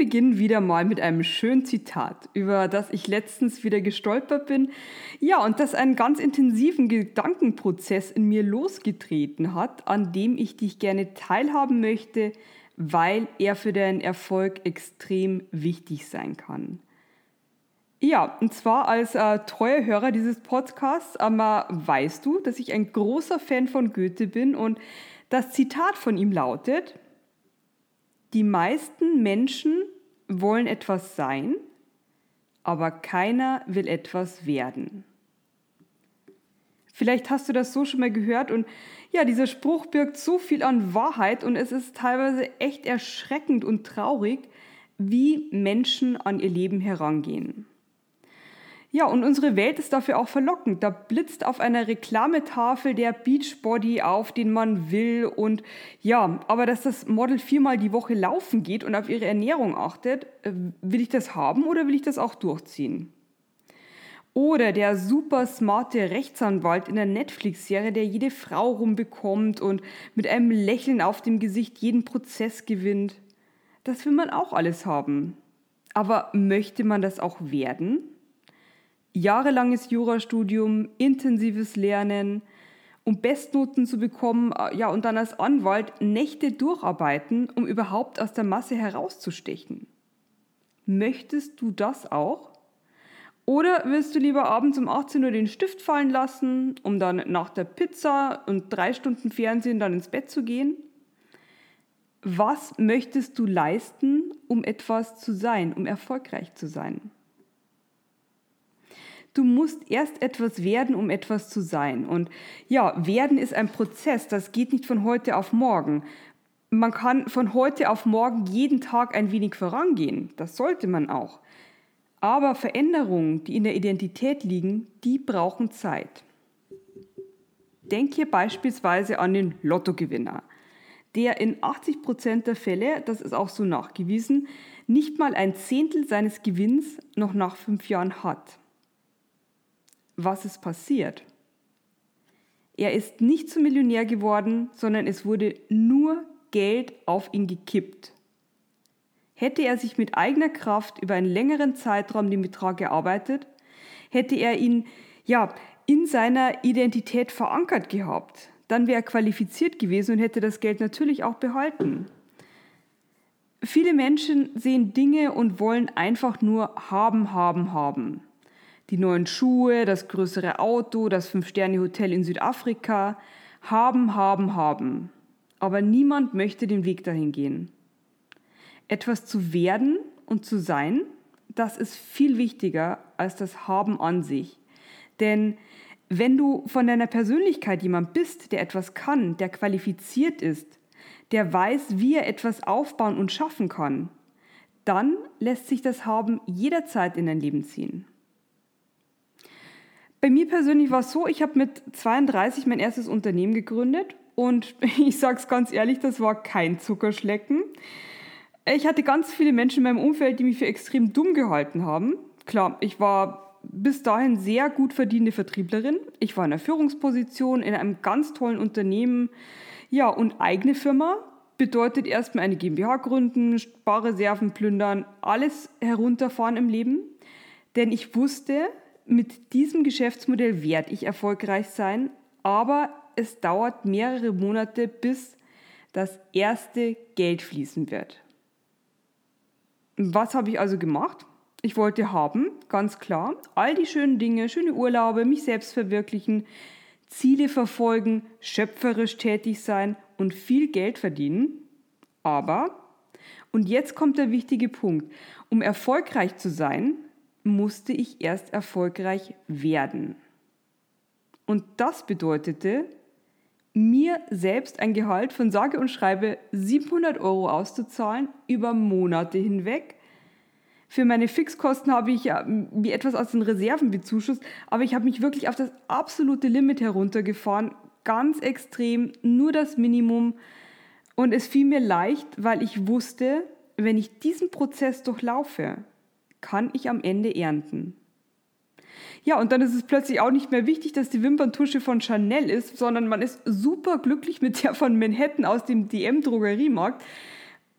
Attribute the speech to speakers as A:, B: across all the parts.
A: Beginnen wieder mal mit einem schönen Zitat, über das ich letztens wieder gestolpert bin. Ja, und das einen ganz intensiven Gedankenprozess in mir losgetreten hat, an dem ich dich gerne teilhaben möchte, weil er für deinen Erfolg extrem wichtig sein kann. Ja, und zwar als äh, treuer Hörer dieses Podcasts, aber weißt du, dass ich ein großer Fan von Goethe bin und das Zitat von ihm lautet, die meisten Menschen wollen etwas sein, aber keiner will etwas werden. Vielleicht hast du das so schon mal gehört und ja, dieser Spruch birgt so viel an Wahrheit und es ist teilweise echt erschreckend und traurig, wie Menschen an ihr Leben herangehen. Ja, und unsere Welt ist dafür auch verlockend. Da blitzt auf einer Reklametafel der Beachbody auf, den man will. Und ja, aber dass das Model viermal die Woche laufen geht und auf ihre Ernährung achtet, äh, will ich das haben oder will ich das auch durchziehen? Oder der super smarte Rechtsanwalt in der Netflix-Serie, der jede Frau rumbekommt und mit einem Lächeln auf dem Gesicht jeden Prozess gewinnt. Das will man auch alles haben. Aber möchte man das auch werden? Jahrelanges Jurastudium, intensives Lernen, um Bestnoten zu bekommen, äh, ja, und dann als Anwalt Nächte durcharbeiten, um überhaupt aus der Masse herauszustechen. Möchtest du das auch? Oder willst du lieber abends um 18 Uhr den Stift fallen lassen, um dann nach der Pizza und drei Stunden Fernsehen dann ins Bett zu gehen? Was möchtest du leisten, um etwas zu sein, um erfolgreich zu sein? Du musst erst etwas werden, um etwas zu sein. Und ja, werden ist ein Prozess, das geht nicht von heute auf morgen. Man kann von heute auf morgen jeden Tag ein wenig vorangehen, das sollte man auch. Aber Veränderungen, die in der Identität liegen, die brauchen Zeit. Denk hier beispielsweise an den Lottogewinner, der in 80 Prozent der Fälle, das ist auch so nachgewiesen, nicht mal ein Zehntel seines Gewinns noch nach fünf Jahren hat. Was ist passiert? Er ist nicht zum Millionär geworden, sondern es wurde nur Geld auf ihn gekippt. Hätte er sich mit eigener Kraft über einen längeren Zeitraum den Betrag erarbeitet, hätte er ihn ja in seiner Identität verankert gehabt, dann wäre er qualifiziert gewesen und hätte das Geld natürlich auch behalten. Viele Menschen sehen Dinge und wollen einfach nur haben, haben, haben. Die neuen Schuhe, das größere Auto, das Fünf-Sterne-Hotel in Südafrika. Haben, haben, haben. Aber niemand möchte den Weg dahin gehen etwas zu werden und zu sein, das ist viel wichtiger als das Haben an sich. Denn wenn du von deiner Persönlichkeit jemand bist, der etwas kann, der qualifiziert ist, der weiß, wie er etwas aufbauen und schaffen kann, dann lässt sich das Haben jederzeit in dein Leben ziehen. Bei mir persönlich war es so, ich habe mit 32 mein erstes Unternehmen gegründet und ich sage es ganz ehrlich, das war kein Zuckerschlecken. Ich hatte ganz viele Menschen in meinem Umfeld, die mich für extrem dumm gehalten haben. Klar, ich war bis dahin sehr gut verdiente Vertrieblerin. Ich war in einer Führungsposition in einem ganz tollen Unternehmen. Ja, und eigene Firma bedeutet erstmal eine GmbH gründen, Sparreserven plündern, alles herunterfahren im Leben. Denn ich wusste, mit diesem Geschäftsmodell werde ich erfolgreich sein, aber es dauert mehrere Monate, bis das erste Geld fließen wird. Was habe ich also gemacht? Ich wollte haben, ganz klar, all die schönen Dinge, schöne Urlaube, mich selbst verwirklichen, Ziele verfolgen, schöpferisch tätig sein und viel Geld verdienen. Aber, und jetzt kommt der wichtige Punkt, um erfolgreich zu sein, musste ich erst erfolgreich werden. Und das bedeutete, mir selbst ein Gehalt von sage und schreibe 700 Euro auszuzahlen über Monate hinweg. Für meine Fixkosten habe ich ja wie etwas aus den Reserven bezuschusst, aber ich habe mich wirklich auf das absolute Limit heruntergefahren, ganz extrem, nur das Minimum. Und es fiel mir leicht, weil ich wusste, wenn ich diesen Prozess durchlaufe, kann ich am Ende ernten. Ja, und dann ist es plötzlich auch nicht mehr wichtig, dass die Wimperntusche von Chanel ist, sondern man ist super glücklich mit der von Manhattan aus dem DM-Drogeriemarkt.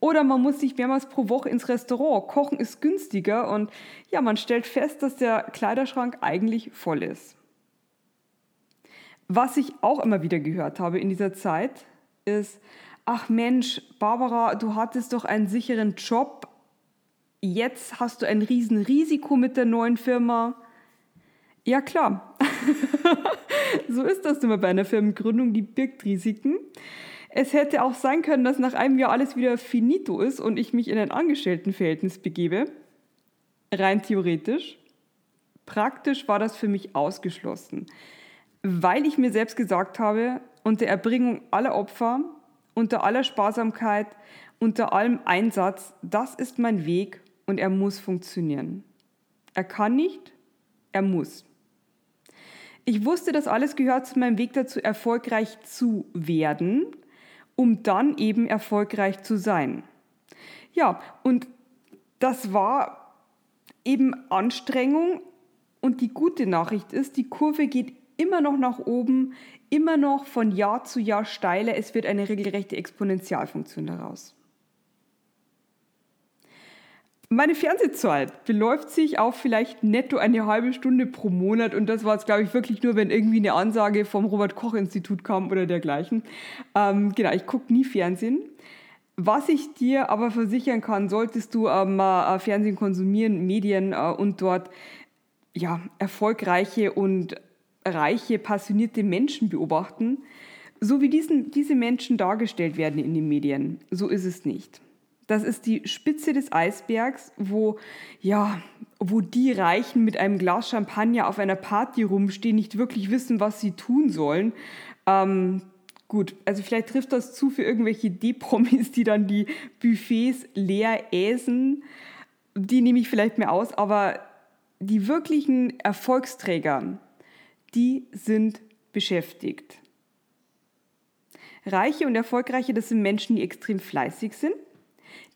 A: Oder man muss sich mehrmals pro Woche ins Restaurant. Kochen ist günstiger und ja, man stellt fest, dass der Kleiderschrank eigentlich voll ist. Was ich auch immer wieder gehört habe in dieser Zeit, ist, ach Mensch, Barbara, du hattest doch einen sicheren Job, jetzt hast du ein Riesenrisiko mit der neuen Firma. Ja klar, so ist das immer bei einer Firmengründung, die birgt Risiken. Es hätte auch sein können, dass nach einem Jahr alles wieder finito ist und ich mich in ein Angestelltenverhältnis begebe. Rein theoretisch. Praktisch war das für mich ausgeschlossen, weil ich mir selbst gesagt habe, unter Erbringung aller Opfer, unter aller Sparsamkeit, unter allem Einsatz, das ist mein Weg und er muss funktionieren. Er kann nicht, er muss. Ich wusste, dass alles gehört zu meinem Weg dazu, erfolgreich zu werden, um dann eben erfolgreich zu sein. Ja, und das war eben Anstrengung. Und die gute Nachricht ist, die Kurve geht immer noch nach oben, immer noch von Jahr zu Jahr steiler. Es wird eine regelrechte Exponentialfunktion daraus. Meine Fernsehzeit beläuft sich auf vielleicht netto eine halbe Stunde pro Monat und das war es, glaube ich, wirklich nur, wenn irgendwie eine Ansage vom Robert-Koch-Institut kam oder dergleichen. Ähm, genau, ich gucke nie Fernsehen. Was ich dir aber versichern kann, solltest du ähm, äh, Fernsehen konsumieren, Medien äh, und dort ja, erfolgreiche und reiche, passionierte Menschen beobachten, so wie diesen, diese Menschen dargestellt werden in den Medien, so ist es nicht. Das ist die Spitze des Eisbergs, wo, ja, wo die Reichen mit einem Glas Champagner auf einer Party rumstehen, nicht wirklich wissen, was sie tun sollen. Ähm, gut, also vielleicht trifft das zu für irgendwelche D-Promis, die dann die Buffets leer äsen. Die nehme ich vielleicht mehr aus, aber die wirklichen Erfolgsträger, die sind beschäftigt. Reiche und Erfolgreiche, das sind Menschen, die extrem fleißig sind,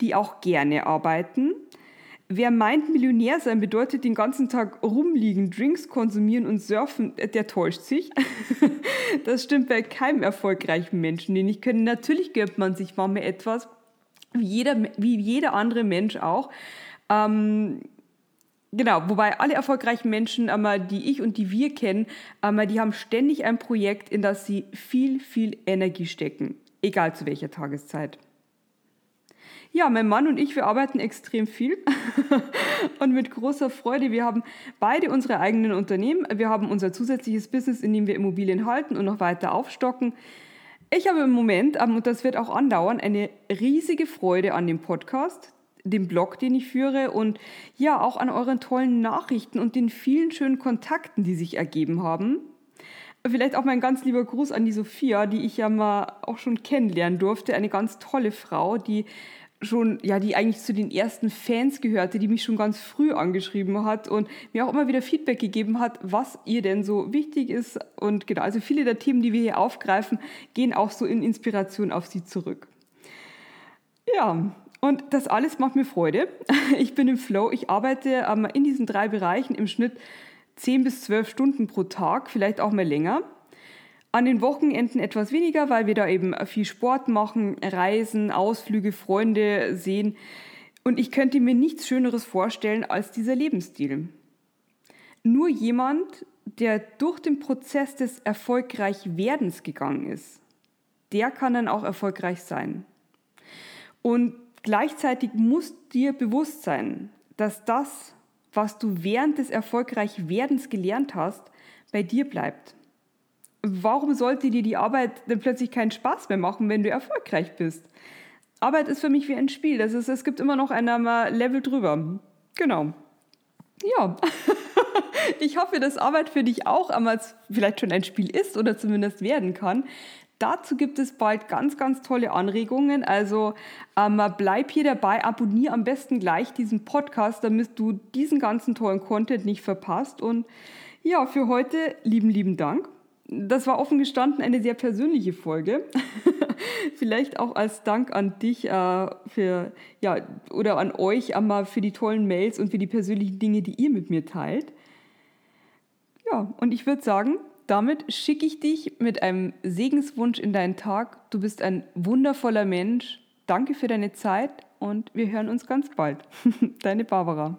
A: die auch gerne arbeiten. Wer meint, Millionär sein bedeutet den ganzen Tag rumliegen, Drinks konsumieren und surfen, der täuscht sich. das stimmt bei keinem erfolgreichen Menschen, den ich kenne. Natürlich gönnt man sich manchmal etwas, wie jeder, wie jeder andere Mensch auch. Ähm, Genau, wobei alle erfolgreichen Menschen, die ich und die wir kennen, die haben ständig ein Projekt, in das sie viel, viel Energie stecken, egal zu welcher Tageszeit. Ja, mein Mann und ich, wir arbeiten extrem viel und mit großer Freude. Wir haben beide unsere eigenen Unternehmen. Wir haben unser zusätzliches Business, in dem wir Immobilien halten und noch weiter aufstocken. Ich habe im Moment, ähm, und das wird auch andauern, eine riesige Freude an dem Podcast, dem Blog, den ich führe und ja, auch an euren tollen Nachrichten und den vielen schönen Kontakten, die sich ergeben haben. Vielleicht auch mein ganz lieber Gruß an die Sophia, die ich ja mal auch schon kennenlernen durfte. Eine ganz tolle Frau, die schon, ja, die eigentlich zu den ersten Fans gehörte, die mich schon ganz früh angeschrieben hat und mir auch immer wieder Feedback gegeben hat, was ihr denn so wichtig ist. Und genau, also viele der Themen, die wir hier aufgreifen, gehen auch so in Inspiration auf sie zurück. Ja, und das alles macht mir Freude. Ich bin im Flow. Ich arbeite ähm, in diesen drei Bereichen im Schnitt 10 bis 12 Stunden pro Tag, vielleicht auch mal länger. An den Wochenenden etwas weniger, weil wir da eben viel Sport machen, Reisen, Ausflüge, Freunde sehen. Und ich könnte mir nichts Schöneres vorstellen als dieser Lebensstil. Nur jemand, der durch den Prozess des Erfolgreichwerdens gegangen ist, der kann dann auch erfolgreich sein. Und gleichzeitig muss dir bewusst sein, dass das, was du während des Erfolgreichwerdens gelernt hast, bei dir bleibt warum sollte dir die Arbeit dann plötzlich keinen Spaß mehr machen, wenn du erfolgreich bist? Arbeit ist für mich wie ein Spiel. Das ist, es gibt immer noch ein Level drüber. Genau. Ja. ich hoffe, dass Arbeit für dich auch einmal vielleicht schon ein Spiel ist oder zumindest werden kann. dazu gibt es bald ganz, ganz tolle Anregungen. Also ähm, bleib hier dabei, abonniere am besten gleich diesen Podcast, damit du diesen ganzen tollen Content nicht verpasst. Und ja, für heute lieben, lieben Dank. Das war offen gestanden eine sehr persönliche Folge. Vielleicht auch als Dank an dich äh, für, ja, oder an euch einmal für die tollen Mails und für die persönlichen Dinge, die ihr mit mir teilt. Ja, und ich würde sagen, damit schicke ich dich mit einem Segenswunsch in deinen Tag. Du bist ein wundervoller Mensch. Danke für deine Zeit und wir hören uns ganz bald. Deine Barbara.